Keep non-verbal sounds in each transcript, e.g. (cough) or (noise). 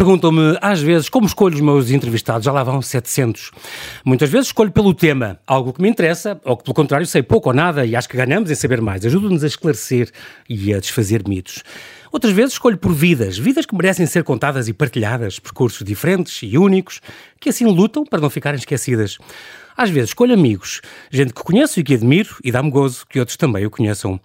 Perguntam-me, às vezes, como escolho os meus entrevistados? Já lá vão 700. Muitas vezes escolho pelo tema, algo que me interessa, ou que, pelo contrário, sei pouco ou nada e acho que ganhamos em saber mais. Ajuda-nos a esclarecer e a desfazer mitos. Outras vezes escolho por vidas, vidas que merecem ser contadas e partilhadas, percursos diferentes e únicos, que assim lutam para não ficarem esquecidas. Às vezes escolho amigos, gente que conheço e que admiro e dá-me gozo que outros também o conheçam.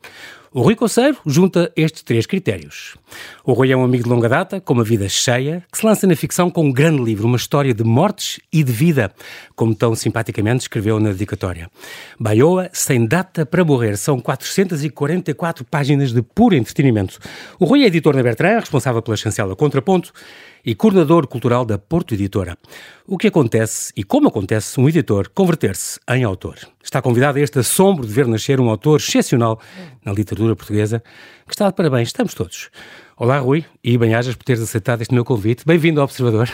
O Rui Conceiro junta estes três critérios. O Rui é um amigo de longa data, com uma vida cheia, que se lança na ficção com um grande livro, uma história de mortes e de vida, como tão simpaticamente escreveu na dedicatória. Baioa, sem data para morrer, são 444 páginas de puro entretenimento. O Rui é editor na Bertrand, responsável pela chancela Contraponto, e coordenador cultural da Porto Editora. O que acontece e como acontece um editor converter-se em autor? Está convidado a este assombro de ver nascer um autor excepcional na literatura portuguesa, que está de parabéns, estamos todos. Olá, Rui, e bem-ajas por teres aceitado este meu convite. Bem-vindo ao Observador.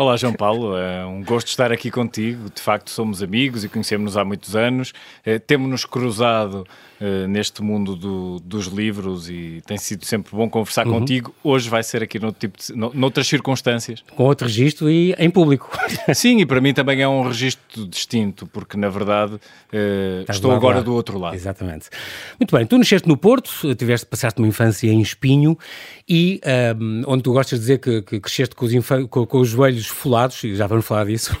Olá, João Paulo. É um gosto estar aqui contigo. De facto, somos amigos e conhecemos-nos há muitos anos. É, Temos-nos cruzado uh, neste mundo do, dos livros e tem sido sempre bom conversar uhum. contigo. Hoje vai ser aqui no tipo de, no, noutras circunstâncias. Com outro registro e em público. (laughs) Sim, e para mim também é um registro distinto, porque na verdade uh, estou agora do outro lado. Exatamente. Muito bem, tu nasceste no Porto, tiveste, passaste uma infância em Espinho e um, onde tu gostas de dizer que, que cresceste com os, com, com os joelhos folados, e já vamos falar disso. (laughs)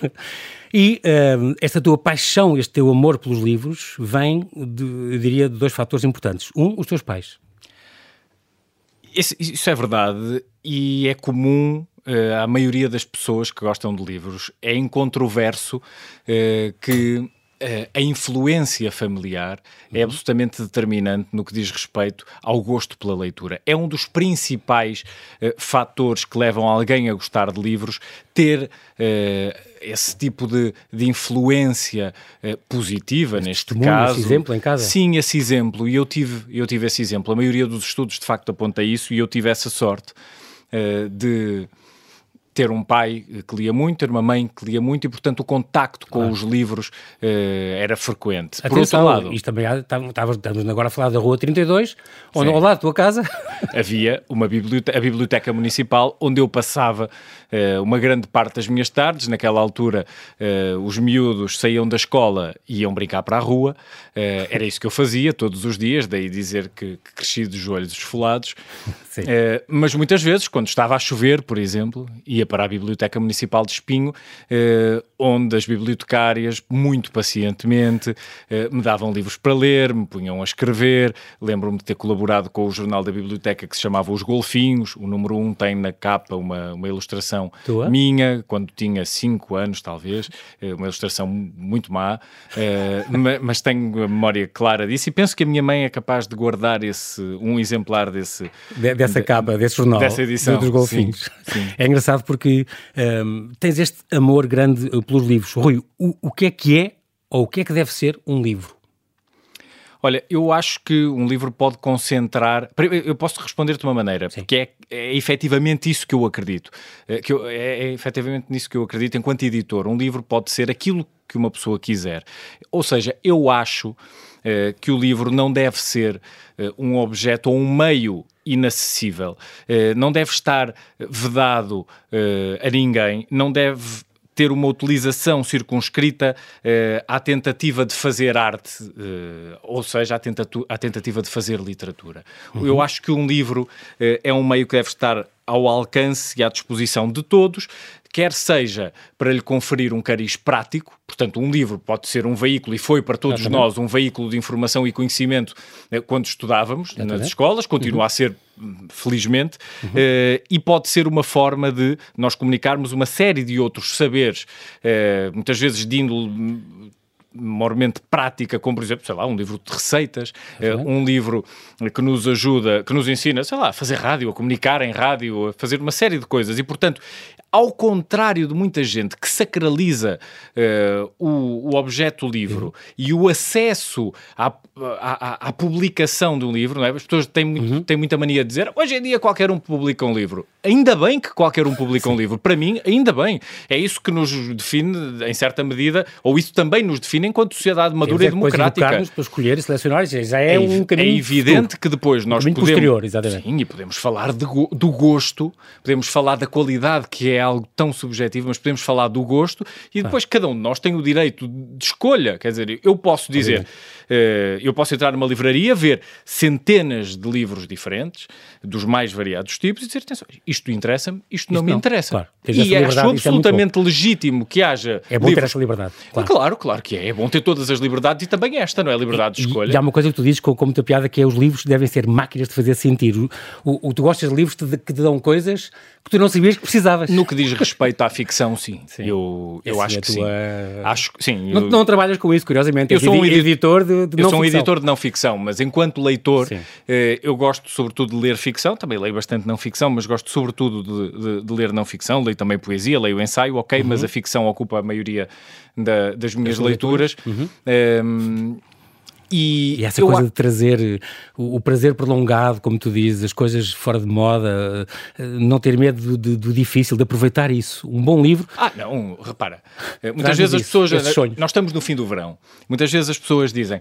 E uh, esta tua paixão, este teu amor pelos livros, vem, de, eu diria, de dois fatores importantes. Um, os teus pais. Isso, isso é verdade e é comum uh, à maioria das pessoas que gostam de livros. É incontroverso uh, que a influência familiar é uhum. absolutamente determinante no que diz respeito ao gosto pela leitura. É um dos principais uh, fatores que levam alguém a gostar de livros, ter uh, esse tipo de, de influência uh, positiva, esse neste caso. Esse exemplo em casa? Sim, esse exemplo. E eu tive, eu tive esse exemplo. A maioria dos estudos, de facto, aponta isso e eu tive essa sorte de ter um pai que lia muito, ter uma mãe que lia muito e, portanto, o contacto com claro. os livros uh, era frequente. Atenção, Por outro lado... Isto também, estamos agora a falar da Rua 32, onde ao lado da tua casa... (laughs) Havia uma biblioteca, a Biblioteca Municipal, onde eu passava uh, uma grande parte das minhas tardes. Naquela altura, os miúdos saíam da escola e iam brincar para a rua. era isso que eu fazia todos os dias, daí dizer que, que cresci de joelhos esfolados. (laughs) mas muitas vezes, quando estava a chover, por exemplo, ia para a Biblioteca Municipal de Espinho, eh, onde as bibliotecárias, muito pacientemente, eh, me davam livros para ler, me punham a escrever. Lembro-me de ter colaborado com o jornal da biblioteca que se chamava Os Golfinhos. O número 1 um tem na capa uma, uma ilustração Tua? minha, quando tinha 5 anos, talvez, eh, uma ilustração muito má, eh, mas tenho a memória clara disso e penso que a minha mãe é capaz de guardar esse, um exemplar desse... De, dessa capa, desse jornal, dessa edição, dos Golfinhos. Sim, sim. É engraçado porque um, tens este amor grande uh, pelos livros. Rui, o, o que é que é ou o que é que deve ser um livro? Olha, eu acho que um livro pode concentrar. Eu posso responder de uma maneira, Sim. porque é, é efetivamente isso que eu acredito. É, que eu, é, é efetivamente nisso que eu acredito enquanto editor. Um livro pode ser aquilo que uma pessoa quiser. Ou seja, eu acho eh, que o livro não deve ser eh, um objeto ou um meio inacessível. Eh, não deve estar vedado a ninguém, não deve ter uma utilização circunscrita uh, à tentativa de fazer arte, uh, ou seja, à, tentatu à tentativa de fazer literatura. Uhum. Eu acho que um livro uh, é um meio que deve estar ao alcance e à disposição de todos, quer seja para lhe conferir um cariz prático, portanto, um livro pode ser um veículo, e foi para todos Exatamente. nós um veículo de informação e conhecimento eh, quando estudávamos Exatamente. nas escolas, continua uhum. a ser, felizmente, uhum. uh, e pode ser uma forma de nós comunicarmos uma série de outros saberes, uh, muitas vezes de índole mormente prática, como por exemplo, sei lá, um livro de receitas, uhum. um livro que nos ajuda, que nos ensina, sei lá, a fazer rádio, a comunicar em rádio, a fazer uma série de coisas. E, portanto, ao contrário de muita gente que sacraliza uh, o, o, objeto livro uhum. e o acesso à, à, à, publicação de um livro, não é? as pessoas têm, muito, uhum. têm muita mania de dizer hoje em dia qualquer um publica um livro. Ainda bem que qualquer um publica um livro. Para mim, ainda bem. É isso que nos define, em certa medida, ou isso também nos define enquanto sociedade madura e democrática. para escolher e selecionar, já é, é um caminho. É evidente futuro. que depois nós um podemos. Posterior, exatamente. Sim, e podemos falar de, do gosto, podemos falar da qualidade que é é algo tão subjetivo, mas podemos falar do gosto e depois cada um de nós tem o direito de escolha. Quer dizer, eu posso dizer, uh, eu posso entrar numa livraria, ver centenas de livros diferentes, dos mais variados tipos, e dizer, atenção, isto interessa-me, isto, não, me interessa. Claro. E acho é absolutamente é legítimo que haja. É bom livros... ter essa liberdade. Claro. claro. claro, que é. É bom ter todas as liberdades e também esta, não é? Liberdade de escolha. E, e há uma coisa que tu dizes com, com muita piada que é os livros devem ser máquinas de fazer sentir. O, o, o tu gostas de livros que te, que te dão coisas que tu não sabias que precisavas. No que diz respeito à ficção, sim. sim. Eu, eu acho é que tua... sim. Acho sim. Eu... Não, não, trabalhas com isso, curiosamente. Eu sou um editor de, de Eu não sou um ficção. editor de não ficção, mas enquanto leitor, eh, eu gosto sobretudo de ler ficção, também leio bastante não ficção, mas gosto sobretudo de, de, de ler não ficção, leio também poesia, leio ensaio, ok, uhum. mas a ficção ocupa a maioria da, das minhas leituras. leituras. Uhum. Um, e, e essa coisa de trazer o, o, prazer prolongado, como tu dizes, as coisas fora de moda, eh, não ter medo do, do, difícil, de aproveitar isso. Um bom livro. Ah, não, repara. Eh, muitas vezes as pessoas. Nós estamos no fim do verão. Muitas vezes as pessoas dizem: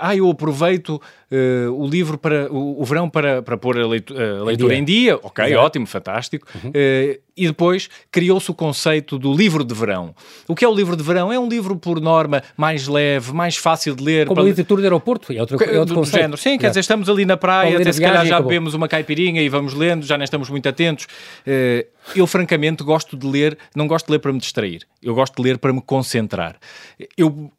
Ah, eu aproveito uh, o livro para. O, o, verão para, para pôr a, leitu, a leitura em dia. Em dia. Ok, Exato. ótimo, fantástico. Uhum. Uh, e depois criou-se o conceito do livro de verão. O que é o livro de verão? É um livro, por norma, mais leve, mais fácil de ler. Como para... a literatura de aeroporto, é outro, é outro conceito. Género. Sim, quer dizer, estamos ali na praia, até se calhar já bebemos uma caipirinha e vamos lendo, já nem estamos muito atentos. Uh, eu, francamente, gosto de ler, não gosto de ler para me distrair, eu gosto de ler para me concentrar. Eu,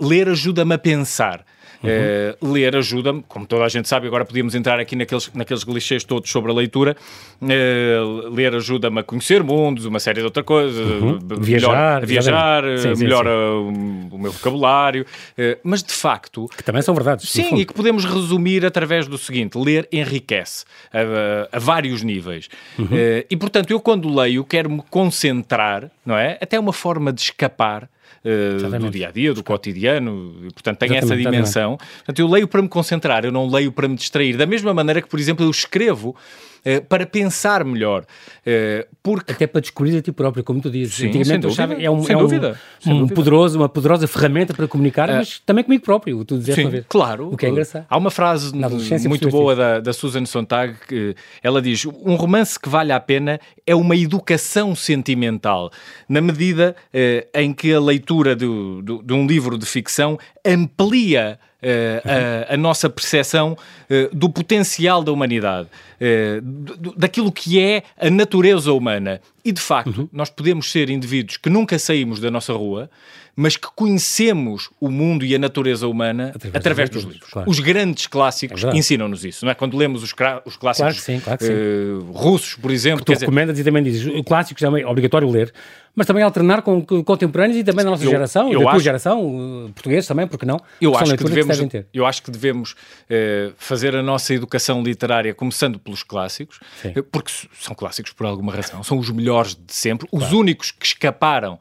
ler ajuda-me a pensar. Uhum. Uh, ler ajuda-me, como toda a gente sabe, agora podíamos entrar aqui naqueles, naqueles clichês todos sobre a leitura. Uh, ler ajuda-me a conhecer mundos, uma série de outras coisas, uhum. viajar, melhor, viajar sim, sim, melhora sim. O, o, meu vocabulário, uh, mas de facto. Que também são verdades. Sim, e que podemos resumir através do seguinte: ler enriquece a, a, a vários níveis. Uhum. e portanto, eu quando leio quero me concentrar, não é? Até uma forma de escapar uh, do dia a dia, do cotidiano, e, portanto tem essa dimensão. Portanto, eu leio para me concentrar, eu não leio para me distrair. Da mesma maneira que, por exemplo, eu escrevo eh, para pensar melhor. Uh, porque... Até para descobrir a ti próprio, como tu dizes. Sim, Antigamente, chave é um, sem é dúvida, um, um poderoso, uma poderosa ferramenta para comunicar, uh, mas também comigo próprio, tu dizes uma vez. Claro. O que é engraçado. Há uma frase muito boa da, da Susan Sontag que ela diz: um romance que vale a pena é uma educação sentimental, na medida em que a leitura de um livro de ficção amplia uh, a, a, nossa percepção uh, do potencial da humanidade, uh, daquilo que é a natureza humana. E de facto, uhum. nós podemos ser indivíduos que nunca saímos da nossa rua, mas que conhecemos o mundo e a natureza humana através, através dos, livros. Claro. Os grandes clássicos é ensinam-nos isso, não é? Quando lemos os, os clássicos claro sim, claro uh, russos, por exemplo. Que tu recomendas dizer... e também dizes, o clássico é obrigatório ler, mas também alternar com contemporâneos e também da nossa eu, geração, eu da acho, tua geração, português também, porque não? Eu acho que devemos, que eu acho que devemos uh, fazer a nossa educação literária começando pelos clássicos, uh, porque são clássicos por alguma razão, são os melhores de sempre, claro. os únicos que escaparam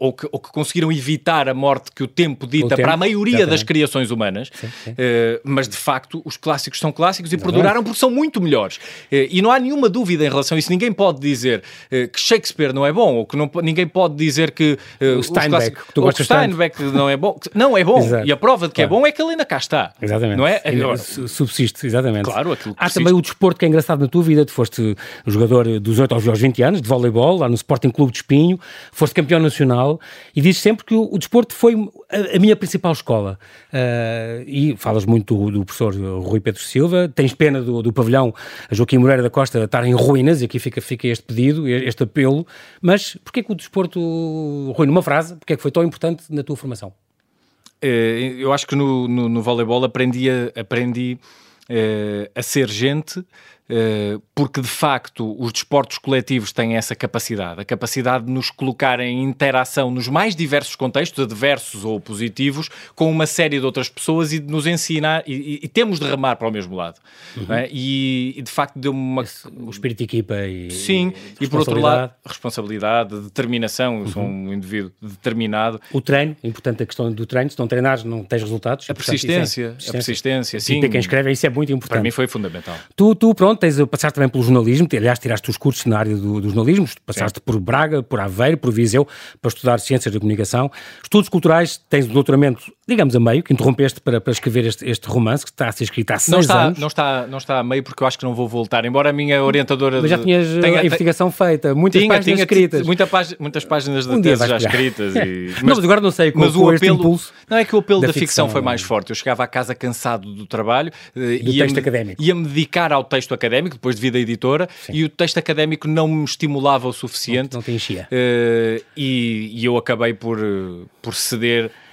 ou que, ou que conseguiram evitar a morte que o tempo dita o tempo, para a maioria exatamente. das criações humanas, sim, sim. Uh, mas de facto os clássicos são clássicos e perduraram porque são muito melhores. E não há nenhuma dúvida em relação a isso. Ninguém pode dizer que Shakespeare não é bom, ou que não, ninguém pode dizer que o Steinbeck, que tu Steinbeck não é bom. Não, é bom. Exato. E a prova de que é claro. é bom é que ele ainda cá está. Exatamente. Não é? Agora, subsiste, exatamente. Claro, aquilo Há também o desporto que é engraçado na tua vida. Tu foste jogador dos 8 aos 20 anos de voleibol, lá no Sporting Clube de Espinho, foste campeão nacional e dizes sempre que o, o desporto foi a, minha principal escola. Uh, e falas muito do, do, professor Rui Pedro Silva, tens pena do, do pavilhão Joaquim Moreira da Costa estar em ruínas, e aqui fica, fica este pedido, este apelo, mas porquê que o desporto, Rui, numa frase, porquê que foi tão importante na tua formação? Eh, eu acho que no, no, no voleibol aprendi, aprendi uh, a ser gente, porque de facto os desportos coletivos têm essa capacidade, a capacidade de nos colocar em interação nos mais diversos contextos, adversos ou positivos, com uma série de outras pessoas e de nos ensinar, e, e temos de remar para o mesmo lado. Uhum. É? E, e, de facto deu-me uma. Esse, o espírito de equipa e. Sim, e por outro lado, responsabilidade, determinação. Eu sou uhum. um indivíduo determinado. O treino, é importante a questão do treino, se não treinares, não tens resultados. A persistência, é, a persistência, sim. E para quem escreve, isso é muito importante. Para mim foi fundamental. Tu, tu pronto, tens a passar também pelo jornalismo, aliás, tiraste os cursos na área do, do jornalismo, passaste Sim. por Braga, por Aveiro, por Viseu, para estudar Ciências da Comunicação. Estudos culturais, tens um doutoramento, digamos, a meio, que interrompeste para, para escrever este, este romance, que está a ser escrito há seis não está, anos. Não está, não está a meio, porque eu acho que não vou voltar, embora a minha orientadora... Mas já tinhas tenha, a investigação feita, muitas tinha, páginas tinha, escritas. Muita muitas páginas da um tese já escritas. (laughs) E, mas, não, mas agora não sei qual mas o apelo, impulso Não, é que o apelo da, da ficção, ficção, foi mais forte. Eu chegava a casa cansado do trabalho, do ia texto académico. ia-me dedicar ao texto académico, depois de vida editora, Sim. e o texto académico não me estimulava o suficiente. Não, não te enchia. Uh, e, e, eu acabei por, por ceder uh,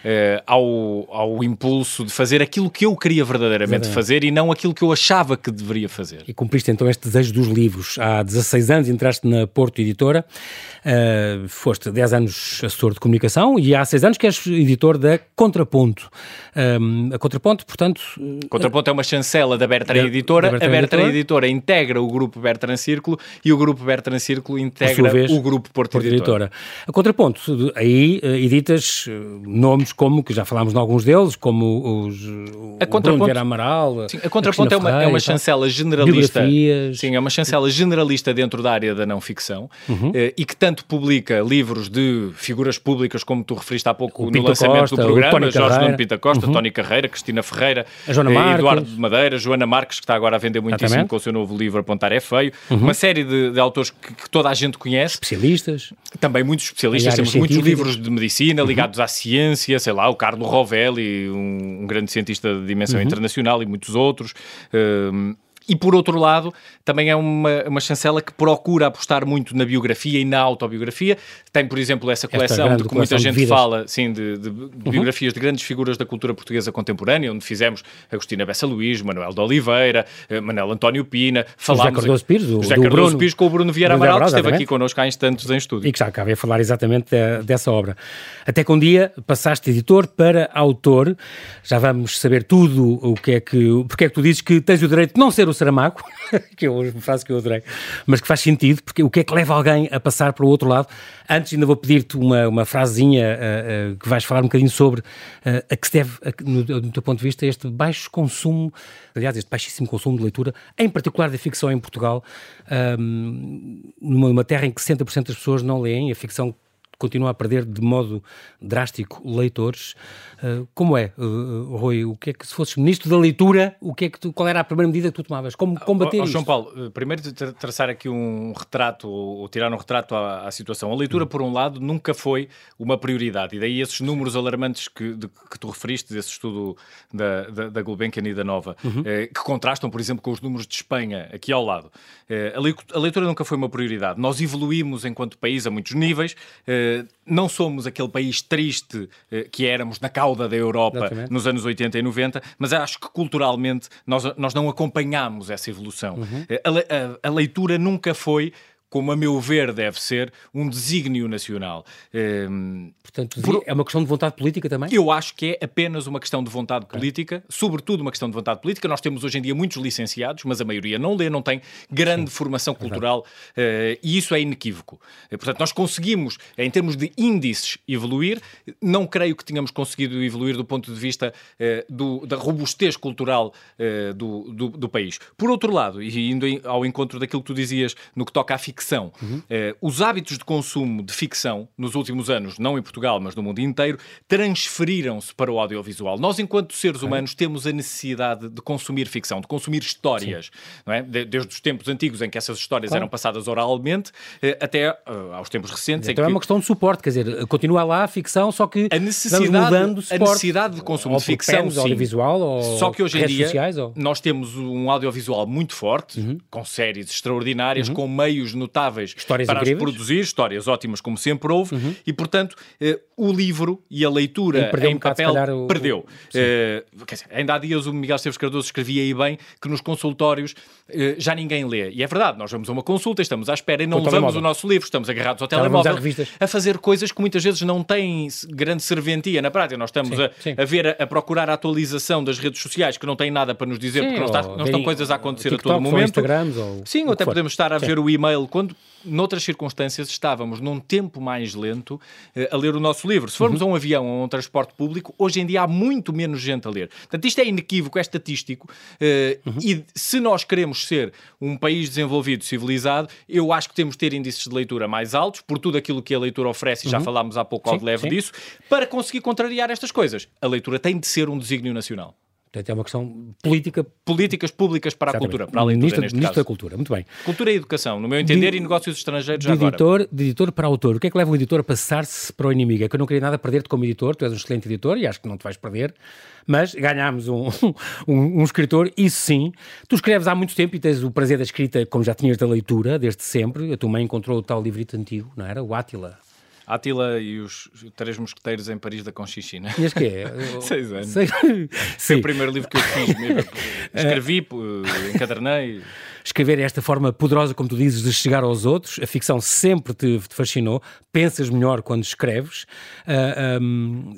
ao, ao impulso de fazer aquilo que eu queria verdadeiramente Exatamente. fazer e não aquilo que eu achava que deveria fazer. E cumpriste então este desejo dos livros. Há 16 anos entraste na Porto Editora, uh, foste 10 anos assessor de comunicação e há 6 anos que és editor da Contraponto. Um, a Contraponto, portanto... Contraponto é uma chancela da Bertrand Editora. Da Bertrand a Bertrand Editora. Editora integra o grupo Bertrand Círculo e o grupo Bertrand Círculo integra vez, o grupo Porto, Porto Editora. Editora. A Contraponto, aí uh, editas nomes como, que já falámos de alguns deles, como os, a o Bruno Vieira Amaral, sim, a Contraponto a é, uma, é uma chancela generalista. Sim, é uma chancela generalista dentro da área da não ficção uhum. eh, e que tanto publica livros de figuras públicas, como tu referiste há pouco no lançamento Costa, do programa, Jorge Nuno Pita Costa, uhum. Tony Carreira, Cristina Ferreira, eh, Eduardo de Madeira, Joana Marques, que está agora a vender muitíssimo Exatamente. com o seu novo livro Apontar é Feio, uhum. uma série de, de autores que, que, toda a gente conhece. Especialistas. Também muitos especialistas, temos muitos livros de medicina ligados à ciência, sei lá, o Carlo Rovelli, um, um grande cientista de dimensão uhum. internacional e muitos outros. Um, e por outro lado, também é uma, uma chancela que procura apostar muito na biografia e na autobiografia. Tem, por exemplo, essa coleção de que muita gente fala, sim, de, de, de uhum. biografias de grandes figuras da cultura portuguesa contemporânea, onde fizemos Agostina Bessa Luís, Manuel de Oliveira, eh, Manuel António Pina, falámos... José Cardoso Pires, o, José Cardoso Bruno, Pires com o Bruno Vieira Amaral, que esteve aqui connosco há instantes em estúdio. E que já acabei a falar exatamente de, dessa obra. Até que um dia passaste de editor para autor, já vamos saber tudo o que é que... porque é que tu dizes que tens o direito de não ser o Saramago, (laughs) que é uma frase que eu adorei, mas que faz sentido, porque o que é que leva alguém a passar para o outro lado? Antes ainda vou pedir-te uma, uma frasezinha uh, uh, que vais falar um bocadinho sobre uh, a que se deve, a, no, no teu ponto de vista, este baixo consumo, aliás, este baixíssimo consumo de leitura, em particular da ficção em Portugal, um, numa terra em que 60% das pessoas não leem, a ficção continua a perder de modo drástico leitores. Uh, como é, uh, Rui? O que é que, se fosses ministro da leitura, o que é que tu, qual era a primeira medida que tu tomavas? Como combater oh, oh, João Paulo, primeiro tra traçar aqui um retrato, ou tirar um retrato à, à situação. A leitura, hum. por um lado, nunca foi uma prioridade, e daí esses números alarmantes que, de, que tu referiste, desse estudo da, da, da Gulbenkian e da Nova, uhum. eh, que contrastam, por exemplo, com os números de Espanha, aqui ao lado. Eh, a, leitura nunca foi uma prioridade. Nós evoluímos enquanto país a muitos níveis, eh, não somos aquele país triste eh, que éramos na cauda da Europa Exatamente. nos anos 80 e 90, mas acho que culturalmente nós, nós não acompanhamos essa evolução. Uhum. Eh, a, a, a leitura nunca foi como a meu ver deve ser, um desígnio nacional. Um, Portanto, por... é uma questão de vontade política também? Eu acho que é apenas uma questão de vontade okay. política, sobretudo uma questão de vontade política. Nós temos hoje em dia muitos licenciados, mas a maioria não lê, não tem grande Sim, formação cultural uh, e isso é inequívoco. Uh, portanto, nós conseguimos, em termos de índices, evoluir. Não creio que tenhamos conseguido evoluir do ponto de vista uh, do, da robustez cultural do, do, do, país. Por outro lado, e indo ao encontro daquilo que tu dizias no que toca à ficção, ficção. Uhum. Eh, os hábitos de consumo de ficção nos últimos anos, não em Portugal, mas no mundo inteiro, transferiram-se para o audiovisual. Nós, enquanto seres humanos, temos a necessidade de consumir ficção, de consumir histórias, não é? desde os tempos antigos em que essas histórias claro. eram passadas oralmente eh, até uh, aos tempos recentes. Então é que... uma questão de suporte, quer dizer, continua lá a ficção, só que a necessidade, a necessidade de consumo de ficção, sim. audiovisual, ou só que hoje em dia sociais, ou... nós temos um audiovisual muito forte, uhum. com séries extraordinárias, uhum. com meios no notáveis histórias para incríveis. as produzir, histórias ótimas como sempre houve, uhum. e portanto eh, o livro e a leitura em um papel o... perdeu. Quer dizer, ainda há dias o Miguel Esteves Cardoso escrevia aí bem que nos consultórios uh, já ninguém lê. E é verdade, nós vamos a uma consulta, estamos à espera e não levamos o nosso livro, estamos agarrados ao telemóvel a fazer coisas que muitas vezes não têm grande serventia na prática. Nós estamos sim, a, sim. a, ver, a, a, procurar a atualização das redes sociais que não têm nada para nos dizer sim, porque não, está, não estão coisas a acontecer a todo momento. Ou sim, ou até podemos estar a ver o e-mail quando noutras circunstâncias, estávamos num tempo mais lento uh, a ler o nosso livro. Se formos uhum. a um avião ou a um transporte público, hoje em dia há muito menos gente a ler. Portanto, isto é inequívoco, é estatístico. Uh, uhum. E se nós queremos ser um país desenvolvido, civilizado, eu acho que temos de ter índices de leitura mais altos, por tudo aquilo que a leitura oferece, e já uhum. falámos há pouco ao de leve disso, para conseguir contrariar estas coisas. A leitura tem de ser um desígnio nacional. Portanto, é uma questão política. Políticas públicas para Exatamente. a cultura, para a leitura, ministro, ministro da Cultura, muito bem. Cultura e educação, no meu entender, de, e negócios estrangeiros de editor. De editor para autor. O que é que leva o editor a passar-se para o inimigo? É que eu não queria nada perder-te como editor, tu és um excelente editor e acho que não te vais perder, mas ganhámos um, (laughs) um, um, escritor, isso sim. Tu escreves há muito tempo e tens o prazer da escrita, como já tinhas da leitura, desde sempre. A tua mãe encontrou o tal livrito antigo, não era? O Átila. Átila e os Três Mosqueteiros em Paris da Conchichina. E que é? (laughs) Seis anos. Sei... Foi o primeiro livro que eu fiz mesmo. (laughs) Escrevi, encadernei escrever é esta forma poderosa, como tu dizes, de chegar aos outros. A ficção sempre te, te fascinou. Pensas melhor quando escreves. Uh, ah, um,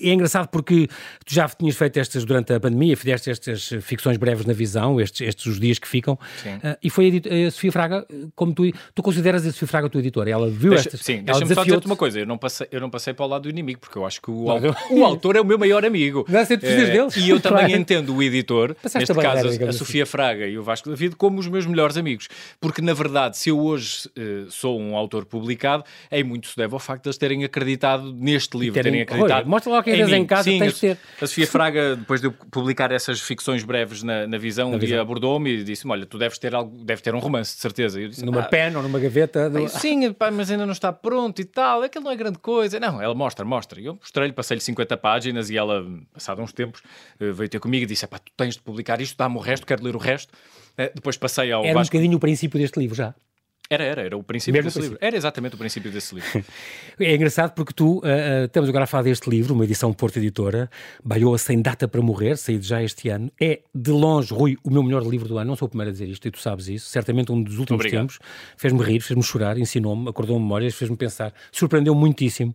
é engraçado porque tu já tinhas feito estas durante a pandemia, fizeste estas ficções breves na visão, estes, estes os dias que ficam. Uh, e foi a, a, Sofia Fraga, como tu, tu consideras a Sofia Fraga a tua editora? Ela viu Deixa, estas. Sim, deixa-me só dizer-te uma coisa. Eu não, passei, eu não passei para o lado do inimigo, porque eu acho que o, o autor é o meu maior amigo. Sempre é, deles. E eu também (laughs) claro. entendo o editor, Passaste neste caso a, a Sofia Fraga e o Vasco David, como os meus melhores amigos. Porque, na verdade, se eu hoje uh, sou um autor publicado, é muito se deve ao facto de eles terem acreditado neste livro, terem, terem acreditado. mostra lá quem em, em casa, Sim, tens de ter. A Sofia Fraga, (laughs) depois de eu publicar essas ficções breves na, na Visão, na um dia abordou-me e disse-me: Olha, tu deves ter, algo, deves ter um romance, de certeza. Disse, numa ah, pen ou numa gaveta? Do... sim, pá, mas ainda não está pronto e tal, aquilo não é grande coisa. Não, ela mostra, mostra. E eu mostrei-lhe, passei-lhe 50 páginas e ela, passado uns tempos, eh, veio ter comigo e disse: Pá, tu tens de publicar isto, dá-me o resto, quero ler o resto. Uh, depois passei ao Era Vasco... um bocadinho o princípio deste livro já. Era, era, era o princípio Mesmo desse princípio. livro. Era exatamente o princípio desse livro. (laughs) é engraçado porque tu, uh, uh, estamos agora a falar deste livro, uma edição Porto Editora, Baiоa Sem Data para Morrer, saído já este ano. É, de longe, Rui, o meu melhor livro do ano. Não sou o primeiro a dizer isto, e tu sabes isso. Certamente um dos últimos Obrigado. tempos. Fez-me rir, fez-me chorar, ensinou-me, acordou-me memórias, fez-me pensar. Surpreendeu muitíssimo.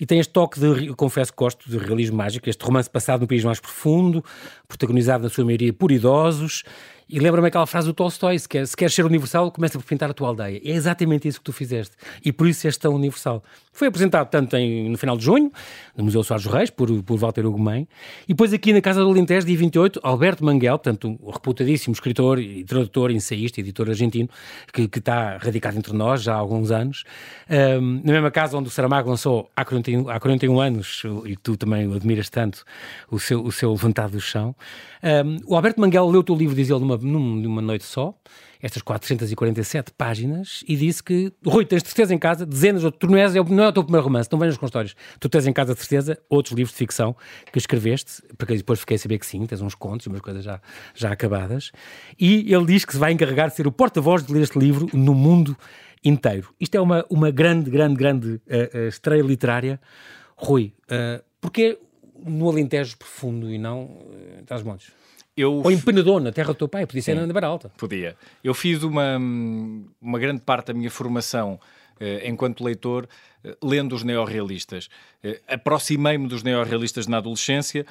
E tem este toque de, confesso que gosto, de realismo mágico, este romance passado no país mais profundo, protagonizado na sua maioria por idosos e lembra-me aquela frase do Tolstói: se, quer, queres ser universal, começa por pintar a tua aldeia. É exatamente isso que tu fizeste. E por isso és tão universal. Foi apresentado tanto em, no final de junho, no Museu Soares Reis, por, por Walter Ugumem, e depois aqui na Casa do Alentejo, dia 28, Alberto Manguel, portanto, um reputadíssimo escritor e tradutor, ensaísta, editor argentino, que, que está radicado entre nós já há alguns anos. Um, na mesma casa onde o Saramago lançou há 41, há 41 anos, e tu também o admiras tanto, o seu, o seu Levantado do Chão. Um, o Alberto Manguel leu o teu livro, diz ele, numa, numa noite só, estas 447 páginas, e disse que, Rui, tens certeza em casa, dezenas, tu não, não é o teu primeiro romance, não venhas com histórias. Tu tens em casa, de certeza, outros livros de ficção que escreveste, porque depois fiquei a saber que sim, tens uns contos e umas coisas já, já acabadas. E ele diz que se vai encarregar de ser o porta-voz de ler este livro no mundo inteiro. Isto é uma, uma grande, grande, grande uh, uh, estreia literária. Rui, uh, porque no Alentejo profundo e não uh, das montes? Eu... Ou em Penedon, na terra do teu pai, podia ser Sim, na Baralta. Podia. Eu fiz uma, uma grande parte da minha formação eh, enquanto leitor, eh, lendo os neorrealistas. Eh, aproximei-me dos neorrealistas na adolescência,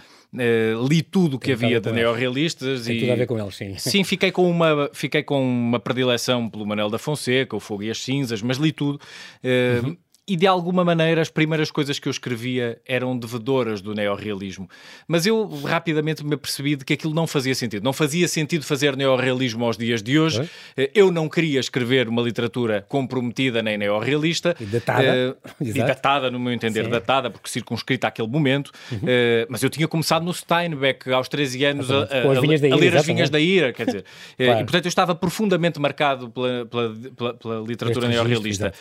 li tudo o que havia de neorrealistas. Tem e... tudo a ver com eles, sim. Sim, fiquei com, uma, fiquei com uma predileção pelo Manel da Fonseca, o Fogo e as Cinzas, mas li tudo. Uhum e de alguma maneira as primeiras coisas que eu escrevia eram devedoras do neorrealismo. Mas eu rapidamente me apercebi de que aquilo não fazia sentido. Não fazia sentido fazer neorrealismo aos dias de hoje. É? Eu não queria escrever uma literatura comprometida nem neorrealista. E datada. Uh, e datada, no meu entender, Sim. datada, porque circunscrita àquele momento. Uhum. Uh, mas eu tinha começado no Steinbeck aos 13 anos a, a, a, a, ler as vinhas da ira, quer dizer. (laughs) claro. E portanto eu estava profundamente marcado pela, pela, pela, pela literatura neorrealista.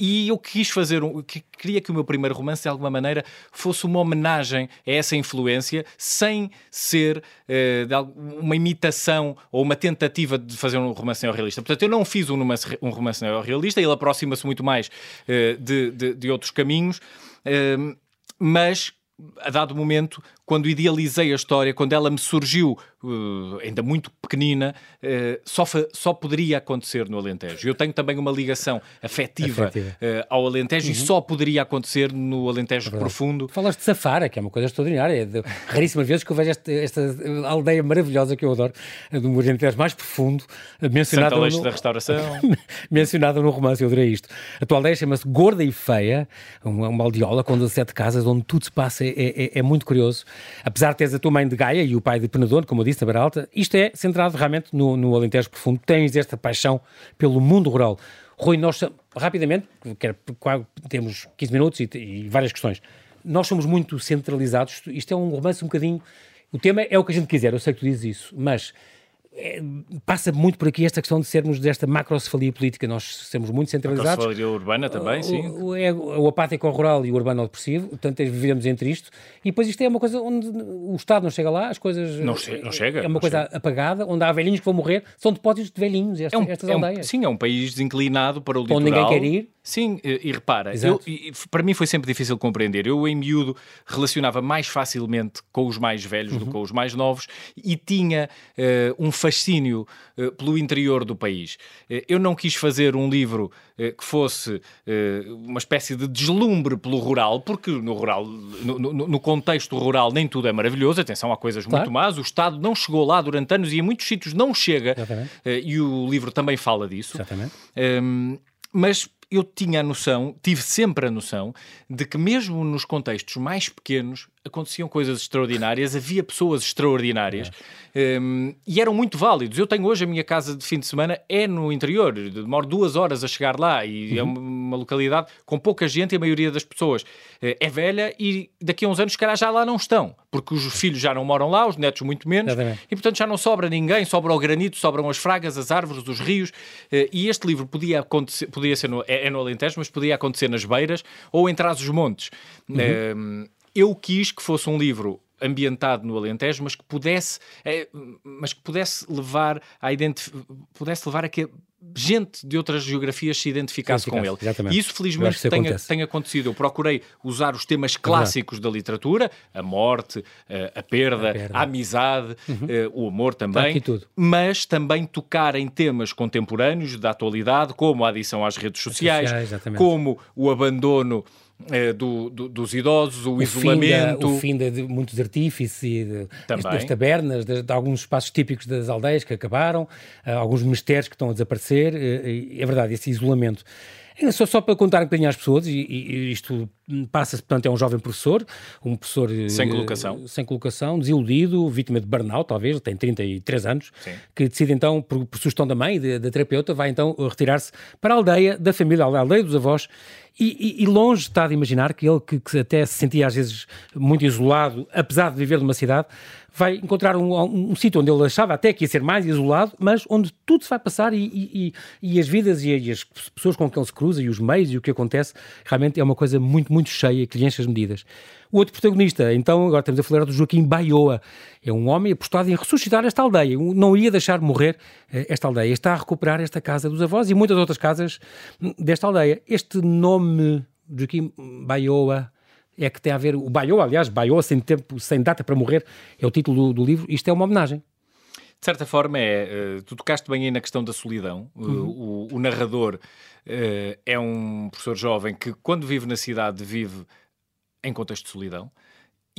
E eu quis fazer um, que, queria que o meu primeiro romance, de alguma maneira, fosse uma homenagem a essa influência, sem ser uh, uma imitação ou uma tentativa de fazer um romance neorrealista. Portanto, eu não fiz um romance, um romance neorrealista, ele aproxima-se muito mais uh, de, de, de, outros caminhos, uh, mas a dado momento, quando idealizei a história, quando ela me surgiu uh, ainda muito pequenina, uh, só, só poderia acontecer no Alentejo. Eu tenho também uma ligação afetiva, afetiva. Uh, ao Alentejo uhum. e só poderia acontecer no Alentejo é profundo. Falaste de Safara, que é uma coisa extraordinária. É de, raríssimas vezes que eu vejo esta, esta, aldeia maravilhosa que eu adoro, do Alentejo mais profundo, mencionada no, da Restauração. (laughs) mencionada no romance, eu adorei isto. A tua aldeia chama-se Gorda e Feia, uma, uma aldeola com 17 casas, onde tudo se passa, é, é, é muito curioso. Apesar de teres a tua mãe de Gaia e o pai de Penedono, como eu disse, na Alta, isto é centrado realmente no, no Alentejo Profundo. Tens esta paixão pelo mundo rural. Rui, nós, rapidamente, quer, temos 15 minutos e, e várias questões. Nós somos muito centralizados. Isto é um romance um bocadinho. O tema é o que a gente quiser, eu sei que tu dizes isso, mas é, passa muito por aqui esta questão de sermos desta macrocefalia política. Nós somos muito centralizados. Macrocefalia urbana também, sim. O, o, é, o apático ao rural e o urbano ao depressivo, portanto, vivemos entre isto. E depois isto é uma coisa onde o Estado não chega lá, as coisas. Não, che não chega. É uma coisa chega. apagada, onde há velhinhos que vão morrer, são depósitos de velhinhos, estas, é um, estas é um, aldeias. Sim, é um país desinclinado para o litoral. Onde ninguém quer ir. Sim, e, e repara, eu, e, para mim foi sempre difícil compreender. Eu, em miúdo, relacionava mais facilmente com os mais velhos uhum. do que com os mais novos e tinha uh, um fascínio uh, pelo interior do país. Uh, eu não quis fazer um livro que fosse uma espécie de deslumbre pelo rural, porque no rural, no, no, no, contexto rural, nem tudo é maravilhoso. Atenção, há coisas claro. muito más. O Estado não chegou lá durante anos e em muitos sítios não chega. e o livro também fala disso. Exatamente. Um, mas eu tinha a noção, tive sempre a noção, de que mesmo nos contextos mais pequenos aconteciam coisas extraordinárias, havia pessoas extraordinárias é. um, e eram muito válidos. Eu tenho hoje a minha casa de fim de semana, é no interior, demoro duas horas a chegar lá e é uhum. é uma, localidade com pouca gente e a maioria das pessoas uh, é velha e daqui a uns anos, se calhar, já lá não estão, porque os filhos já não moram lá, os netos muito menos, e portanto já não sobra ninguém, sobra o granito, sobram as fragas, as árvores, os rios. Uh, e este livro podia acontecer, podia ser no, é, é, no Alentejo, mas podia acontecer nas Beiras ou em Trás-os-Montes. Uhum. Uh, eu quis que fosse um livro ambientado no Alentejo, mas que pudesse, é, mas que pudesse levar a pudesse levar a que gente de outras geografias se identificasse com ele. Exatamente. E isso felizmente tem, tem, acontecido. Eu procurei usar os temas clássicos da literatura, a morte, a, perda, a, perda. a amizade, uhum. Eh, o amor também, mas também tocar em temas contemporâneos da atualidade, como a adição às redes sociais, sociais como o abandono é, do, do, dos idosos, o, o isolamento. Fim da, o fim de, de muitos artífices e de, das tabernas, de, de, alguns espaços típicos das aldeias que acabaram, uh, alguns mistérios que estão a desaparecer. Uh, é verdade, esse isolamento. Só, só para contar um bocadinho às pessoas, e, e isto passa-se, portanto, é um jovem professor, um professor... Sem colocação. Sem colocação, desiludido, vítima de burnout, talvez, tem 33 anos, Sim. que decide então, por, por sugestão da mãe, da terapeuta, vai então retirar-se para a aldeia da família, a aldeia dos avós, e, e, e, longe está de imaginar que ele, que, que, até se sentia às vezes muito isolado, apesar de viver numa cidade, vai encontrar um, um, um sítio onde ele achava até que ia ser mais isolado, mas onde tudo se vai passar e, e as vidas e, as pessoas com quem ele se cruza e os meios e o que acontece realmente é uma coisa muito, muito cheia que enche as medidas. O outro protagonista, então, agora estamos a falar do Joaquim Baioa. É um homem apostado em ressuscitar esta aldeia. Não ia deixar morrer eh, esta aldeia. Está a recuperar esta casa dos avós e muitas outras casas hum, desta aldeia. Este nome, Joaquim Baioa, é que tem a ver. O Baioa, aliás, Baioa sem tempo, sem data para morrer, é o título do, do livro. Isto é uma homenagem. De certa forma, é. Uh, tu tocaste bem aí na questão da solidão. Uhum. O, o, narrador uh, é um professor jovem que, quando vive na cidade, vive em contexto de solidão.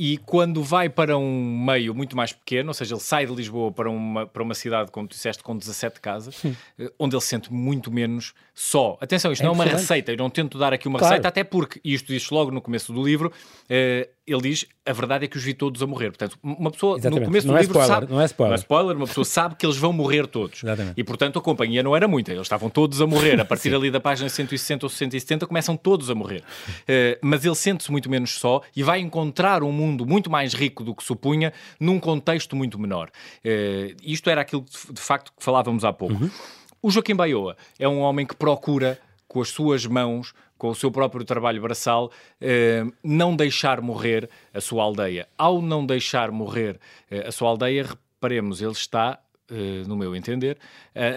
E quando vai para um meio muito mais pequeno, ou seja, ele sai de Lisboa para uma, para uma cidade, como tu disseste, com 17 casas, Sim. Eh, onde ele se sente muito menos só. Atenção, isto é não é uma receita, eu não tento dar aqui uma claro. receita, até porque, e isto diz logo no começo do livro, uh, ele diz a verdade é que os vi todos a morrer. Portanto, uma pessoa Exatamente. no começo não do é livro spoiler, sabe. Não é spoiler. Não é spoiler, uma pessoa sabe que eles vão morrer todos. Exatamente. E portanto a companhia não era muita, eles estavam todos a morrer. A partir (laughs) ali da página 160 ou 170 começam todos a morrer. Uh, mas ele sente-se muito menos só e vai encontrar um mundo muito mais rico do que supunha num contexto muito menor. Uh, isto era aquilo de facto que falávamos há pouco. Uhum. O Joaquim Baioa é um homem que procura com as suas mãos, com o seu próprio trabalho braçal, eh, não deixar morrer a sua aldeia. Ao não deixar morrer eh, a sua aldeia, reparemos, ele está Uh, no meu entender,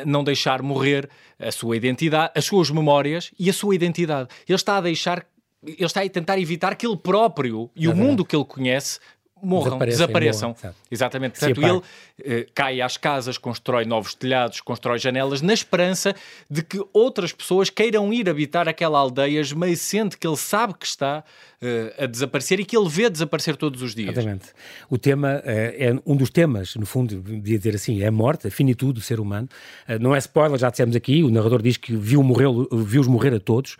não deixar morrer a sua identidade, as suas memórias e a sua identidade. Ele está a deixar, ele está a tentar evitar que ele próprio e o mundo que ele conhece morram, desapareçam. Exatamente. Portanto, ele eh, cai às casas, constrói novos telhados, constrói janelas, na esperança de que outras pessoas queiram ir habitar aquela aldeia esmaecente que ele sabe que está uh, a desaparecer e que ele vê desaparecer todos os dias. Exatamente. O tema uh, é um dos temas, no fundo, de dizer assim, é a morte, a finitude do ser humano. Uh, não é spoiler, já dissemos aqui, o narrador diz que viu morrer, viu-os morrer a todos.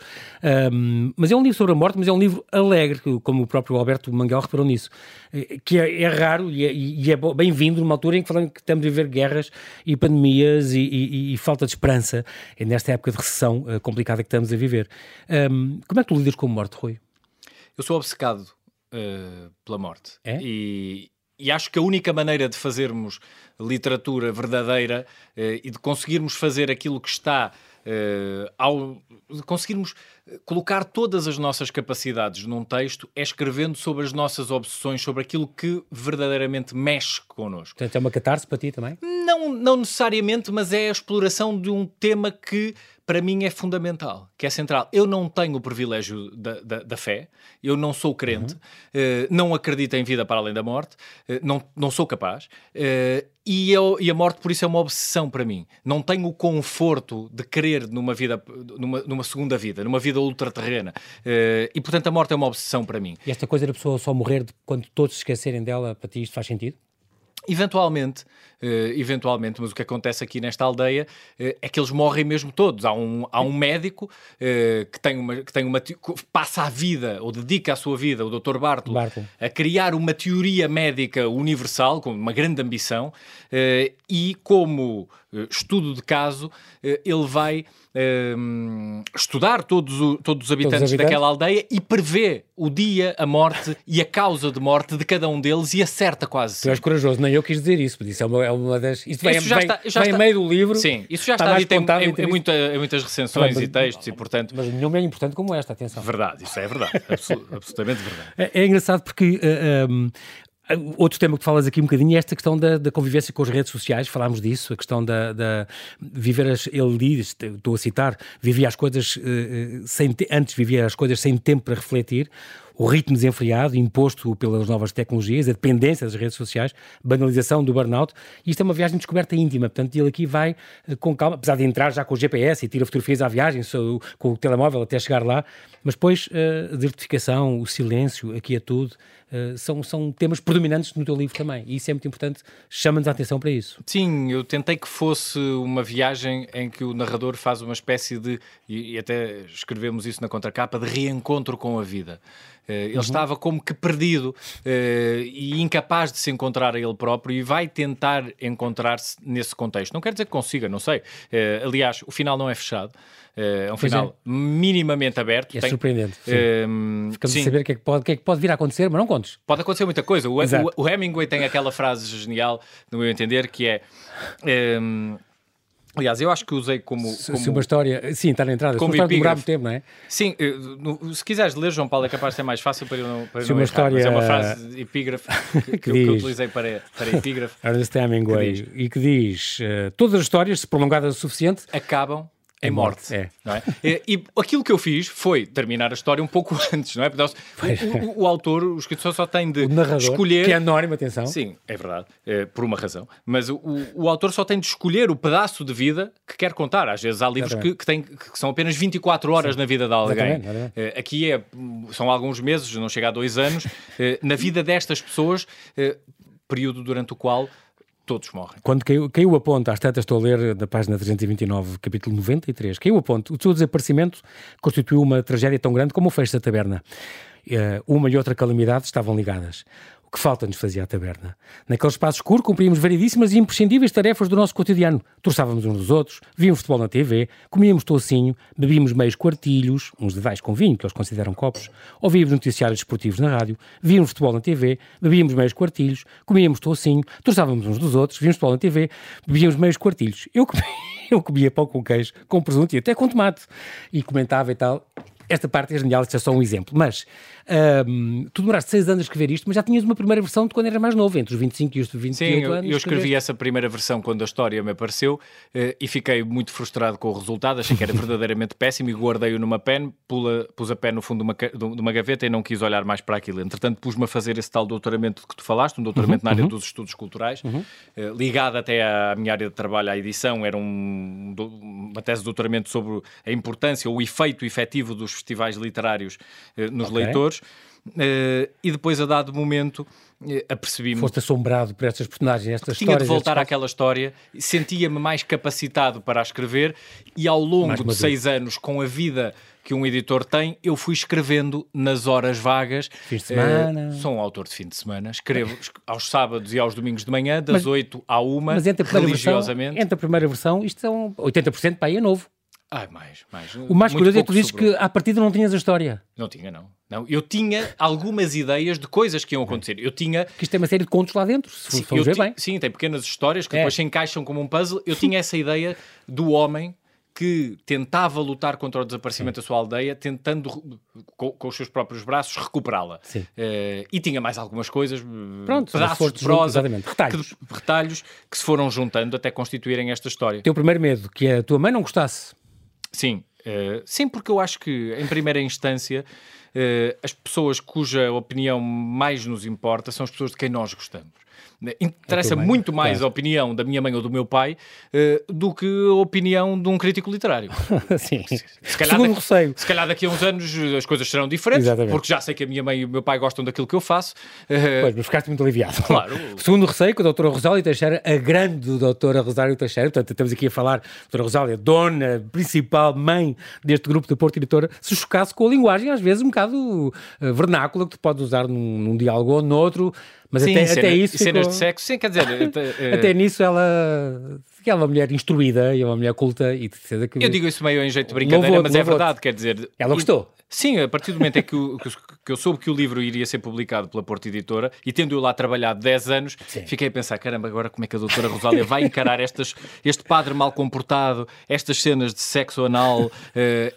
mas é um livro sobre a morte, mas é um livro alegre, como o próprio Alberto Manguel reparou nisso, que é, é raro e é, e é bem-vindo numa altura em que falamos que estamos a viver guerras e pandemias e, e, e, falta de esperança nesta época de recessão complicada que estamos a viver. Um, como é que tu lidas com a morte, Rui? Eu sou obcecado uh, pela morte. É? E, e acho que a única maneira de fazermos literatura verdadeira uh, e de conseguirmos fazer aquilo que está uh, ao de conseguirmos colocar todas as nossas capacidades num texto é escrevendo sobre as nossas obsessões, sobre aquilo que verdadeiramente mexe connosco. Portanto, é uma catarse para ti também? Não, não necessariamente, mas é a exploração de um tema que para mim é fundamental, que é central. Eu não tenho o privilégio da, da, da fé, eu não sou crente, uhum. uh, não acredito em vida para além da morte, uh, não, não sou capaz, uh, e, eu, e, a morte por isso é uma obsessão para mim. Não tenho o conforto de querer numa vida, numa, numa segunda vida, numa vida ultraterrena, e portanto a morte é uma obsessão para mim. E esta coisa da pessoa só morrer quando todos se esquecerem dela, para ti isto faz sentido? Eventualmente, eventualmente, mas o que acontece aqui nesta aldeia uh, é que eles morrem mesmo todos. Há um, há um médico uh, que, tem uma, que tem uma passa a vida, ou dedica a sua vida, o Dr. Bartle, Bartle. a criar uma teoria médica universal, com uma grande ambição, e como estudo de caso, ele vai estudar todos, o, todos os habitantes todos os daquela aldeia e prevê o dia, a morte e a causa de morte de cada um deles e acerta quase. Tu és corajoso, nem eu quis dizer isso, isso é uma, é uma das. Isso vem, já está, já está, em meio do livro. Sim, isso já está, está dito em, em, em, muita, em, muitas recensões mas, e textos, e portanto. Mas nenhuma é importante como esta, atenção. Verdade, isso é verdade, absolutamente verdade. É, é engraçado porque. Uh, um, Outro tema que falas aqui um bocadinho é esta questão da, da convivência com as redes sociais, falámos disso, a questão da, da viver as, ele diz, estou a citar, vivia as coisas uh, sem antes vivia as coisas sem tempo para refletir, o ritmo desenfreado imposto pelas novas tecnologias, a dependência das redes sociais, banalização do burnout. Isto é uma viagem de descoberta íntima. Portanto, ele aqui vai eh, com calma, apesar de entrar já com o GPS e tira fotografias à viagem, com o telemóvel até chegar lá, mas depois eh, a desertificação, o silêncio, aqui é tudo, Uh, são, são temas predominantes no teu livro também, e isso é muito importante, chama-nos a atenção para isso. Sim, eu tentei que fosse uma viagem em que o narrador faz uma espécie de, e, e até escrevemos isso na contracapa, de reencontro com a vida. Eh, ele uhum. estava como que perdido uh, e incapaz de se encontrar a ele próprio e vai tentar encontrar-se nesse contexto. Não quer dizer que consiga, não sei. Uh, aliás, o final não é fechado. Uh, é um final é. minimamente aberto. É Tem, surpreendente. Uh, Ficamos sim. a saber o que, é que, pode, o que é que pode vir a acontecer, mas não contes. Pode acontecer muita coisa. O, o, o Hemingway tem aquela frase genial, no meu entender, que é. Um, Aliás, eu acho que usei como. como se uma história. Sim, está na entrada. Como se uma muito tempo, não é? Sim, eh, se quiseres ler, João Paulo, é capaz de ser mais fácil para eu não. Para se não uma errar, história. é uma frase epígrafe (laughs) que, que, diz, que eu utilizei para, para epígrafe. Ernest Hemingway. Que diz, e que diz: uh, todas as histórias, se prolongadas o suficiente. Acabam em morte. É. Não é? e, aquilo que eu fiz foi terminar a história um pouco (laughs) antes, não é? O, o, o, autor, o escritor só tem de narrador, escolher. Que é anónimo, atenção. Sim, é verdade, é, por uma razão. Mas o, o, autor só tem de escolher o pedaço de vida que quer contar. Às vezes há livros que, que, têm, que são apenas 24 horas Sim. na vida de alguém. É, aqui é, são alguns meses, não chega a dois anos, é, na vida destas pessoas, é, período durante o qual todos morrem. Quando caiu, caiu a ponte, às tantas estou a ler da página 329, capítulo 93, caiu a ponte, o seu desaparecimento constituiu uma tragédia tão grande como o fecho da taberna. Uh, uma e outra calamidade estavam ligadas que falta nos fazia a taberna. Naquele espaço escuro cumpríamos variedíssimas e imprescindíveis tarefas do nosso cotidiano. Torçávamos uns dos outros, víamos futebol na TV, comíamos tocinho, bebíamos meios quartilhos, uns dedais com vinho, que eles consideram copos, ouvíamos noticiários esportivos na rádio, víamos futebol na TV, bebíamos meios quartilhos, comíamos tocinho, torçávamos uns dos outros, víamos futebol na TV, bebíamos meios quartilhos. Eu comia (laughs) eu comia pão com queijo, com presunto e até com tomate. E comentava e tal. Esta parte é genial, isto é só um exemplo. Mas um, tu demoraste seis anos a escrever isto, mas já tinhas uma primeira versão de quando eras mais novo, entre os 25 e os 28 Sim, eu, anos. eu escrevi essa primeira versão quando a história me apareceu uh, e fiquei muito frustrado com o resultado. Achei que era (laughs) verdadeiramente péssimo e guardei-o numa pen, pula, pus a pen no fundo de uma, de uma gaveta e não quis olhar mais para aquilo. Entretanto, pus-me a fazer esse tal doutoramento que tu falaste, um doutoramento uhum, na área uhum. dos estudos culturais, uhum. uh, ligado até à minha área de trabalho, à edição. Era um, uma tese de doutoramento sobre a importância ou o efeito efetivo dos festivais literários uh, nos okay. leitores. Uh, e depois, a dado momento, uh, apercebi-me. Foste assombrado por estas personagens, estas Tinha de voltar àquela história, sentia-me mais capacitado para a escrever e ao longo de seis anos, com a vida que um editor tem, eu fui escrevendo nas horas vagas. Fim de semana. Uh, sou um autor de fim de semana, escrevo aos sábados e aos domingos de manhã, das mas, 8 à 1, mas entre a religiosamente. Versão, entre a primeira versão, isto são 80% para aí é novo. Ah, mais, mais. O mais curioso é que tu dizes que à partida não tinhas a história. Não tinha, não. não. Eu tinha algumas ideias de coisas que iam acontecer. Eu tinha... Que isto tem uma série de contos lá dentro, se sim, ver bem. Sim, tem pequenas histórias que é. depois se encaixam como um puzzle. Eu tinha essa ideia do homem que tentava lutar contra o desaparecimento Sim. da sua aldeia, tentando com, com os seus próprios braços recuperá-la. Uh, e tinha mais algumas coisas, eh, Pronto, pedaços de prosa, retalhos. Que, retalhos que se foram juntando até constituírem esta história. Teu primeiro medo, que a tua mãe não gostasse. Sim, uh, sim, porque eu acho que em primeira instância uh, as pessoas cuja opinião mais nos importa são as pessoas de quem nós gostamos. Interessa muito mais claro. a opinião da minha mãe ou do meu pai uh, do que a opinião de um crítico literário. (laughs) Sim. Se calhar, daqui, receio. se calhar daqui a uns anos as coisas serão diferentes, Exatamente. porque já sei que a minha mãe e o meu pai gostam daquilo que eu faço. Uh, pois, mas ficaste muito aliviado. Claro. (laughs) Segundo receio, com a doutora Rosália Teixeira, a grande doutora Rosália Teixeira, portanto, estamos aqui a falar, doutora Rosália, dona, principal, mãe deste grupo de Porto Editora, se chocasse com a linguagem, às vezes um bocado uh, vernácula, que tu podes usar num, num diálogo ou noutro, mas sim, até, cena, até isso. Cenas ficou... de sexo, sim, quer dizer. (laughs) até, até nisso ela que é uma mulher instruída e é uma mulher culta e de certeza que... Eu digo isso meio em jeito de brincadeira, mas é verdade, quer dizer... Ela gostou. Sim, a partir do momento em que, o, que, eu soube que o livro iria ser publicado pela Porta Editora e tendo eu lá trabalhado 10 anos, Sim. fiquei a pensar, caramba, agora como é que a doutora Rosália vai encarar estas, este padre mal comportado, estas cenas de sexo anal, uh,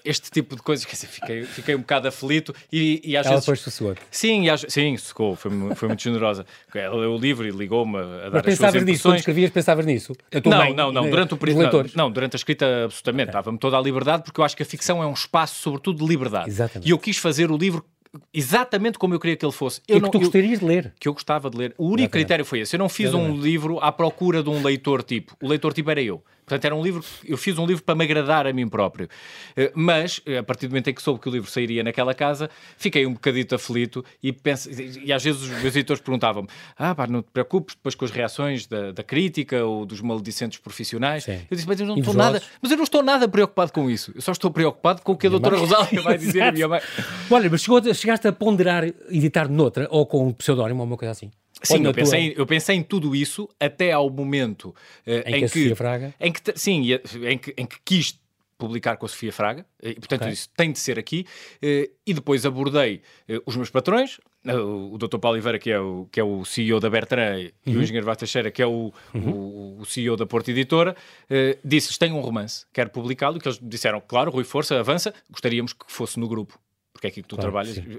este tipo de coisas, quer dizer, fiquei, fiquei um bocado aflito e, e às Ela vezes... depois sossegou Sim, às, sim, sossegou, foi, foi muito generosa. Ela leu o livro e ligou-me a dar Mas as pensavas nisso, quando escrevias, pensavas nisso? Não, mãe, não, não, durante o período... Não, não, durante a escrita absolutamente, estava-me toda a liberdade, porque eu acho que a ficção é um espaço, sobretudo, de liberdade. Exatamente. E eu quis fazer o livro exatamente como eu queria que ele fosse. Eu e não, que tu gostarias eu, de ler. Que eu gostava de ler. O único critério foi esse. Eu não fiz um livro à procura de um leitor tipo. O leitor tipo era eu. Portanto, era um livro, eu fiz um livro para me agradar a mim próprio. Eh, mas, eh, a partir do momento em que soube que o livro sairia naquela casa, fiquei um bocadito aflito e, penso, e às vezes os meus editores perguntavam-me: Ah, pá, não te preocupes depois com as reações da, da crítica ou dos maledicentes profissionais. Sim. Eu disse: Mas eu não estou nada, mas eu não estou nada preocupado com isso. Eu só estou preocupado com o que a doutora Rosália vai dizer a minha (laughs) mãe. Olha, mas chegou, chegaste a ponderar editar noutra ou com um pseudónimo ou uma coisa assim? Sim, eu pensei, eu pensei em tudo isso até ao momento uh, em, em, que, Fraga... em que sim, em que, em que quis publicar com a Sofia Fraga, e portanto okay. isso tem de ser aqui, uh, e depois abordei uh, os meus patrões, o Dr. Paulo Oliveira, que é o, que é o CEO da Bertrand, uhum. e o uhum. Engenheiro Vaz Teixeira, que é o, uhum. o, o, CEO da Porta Editora, uh, disse-lhes, tenho um romance, quero publicá-lo, que eles disseram, claro, Rui Força, avança, gostaríamos que fosse no grupo, porque é aqui que tu claro, trabalhas. Sim.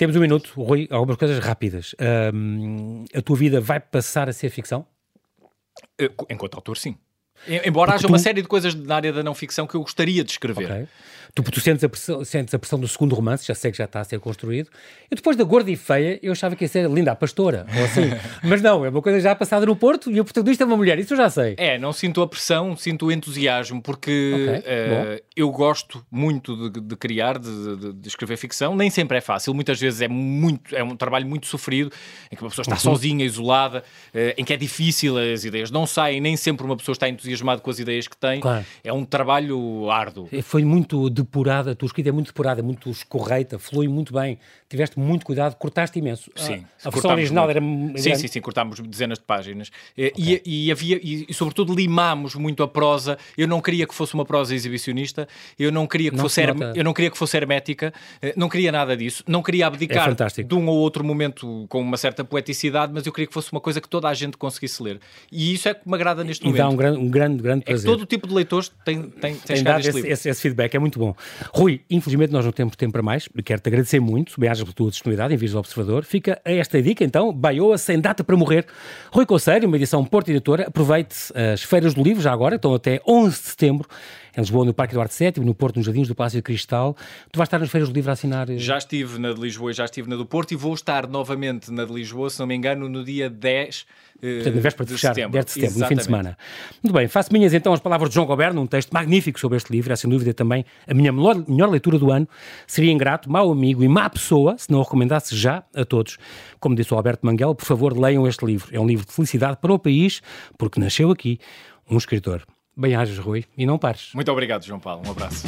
Temos um minuto, Rui, algumas coisas rápidas. Um, a tua vida vai passar a ser ficção? Eh, enquanto autor, sim. Embora Porque haja tu... uma série de coisas na área da não ficção que eu gostaria de escrever. Okay. Tu, tu sentes, a pressão, sentes a pressão do segundo romance, já sei que já está a ser construído. E depois da Gorda e Feia, eu achava que ia ser Linda a Pastora, ou assim. (laughs) Mas não, é uma coisa já passada no Porto e o protagonista é uma mulher, isso eu já sei. É, não sinto a pressão, sinto o entusiasmo, porque okay, uh, eu gosto muito de, de criar, de, de, de, escrever ficção. Nem sempre é fácil, muitas vezes é, muito, é um trabalho muito sofrido, em que uma pessoa está uhum. sozinha, isolada, uh, em que é difícil, as ideias não saem, nem sempre uma pessoa está entusiasmada com as ideias que tem. Claro. É um trabalho árduo. Foi muito depurada, a tua escrita é muito depurada, muito escorreita, flui muito bem, tiveste muito cuidado, cortaste imenso. Sim. A, a versão original muito. era. Sim, sim, sim, cortámos dezenas de páginas. Okay. E, e, havia, e, e, sobretudo limámos muito a prosa. Eu não queria que fosse uma prosa exibicionista, eu não queria que, não fosse, eu não queria que fosse hermética, eh, não queria nada disso, não queria abdicar é de um ou outro momento com uma certa poeticidade, mas eu queria que fosse uma coisa que toda a gente conseguisse ler. E isso é que me agrada neste e momento. E dá um grande, um grande, grande prazer. É todo o tipo de leitores tem, tem, tem, tem dado esse, esse, esse, feedback, é muito bom. Rui, infelizmente nós não temos tempo para mais, quero-te agradecer muito, bem pela tua disponibilidade em Vires do Observador. Fica esta dica então, Baioa sem data para morrer. Rui Conselho, uma edição Porto Editora, aproveite as feiras do livro já agora, estão até 11 de setembro, em Lisboa, no Parque Eduardo VII, no Porto, nos Jardins do Palácio de Cristal. Tu vais estar nas feiras do livro a assinar? Eh, já estive na de Lisboa e já estive na do Porto e vou estar novamente na de Lisboa, se não me engano, no dia 10 Portanto, na véspera de, de fechar, setembro. 10 de setembro, Exatamente. no fim de semana. Muito bem, faço minhas então as palavras de João Goberno, um texto magnífico sobre este livro, é sem dúvida também a minha melhor, melhor leitura do ano. Seria ingrato, mau amigo e má pessoa se não o recomendasse já a todos. Como disse o Alberto Manguel, por favor, leiam este livro. É um livro de felicidade para o país, porque nasceu aqui um escritor. Bem-ajas, Rui, e não pares. Muito obrigado, João Paulo. Um abraço.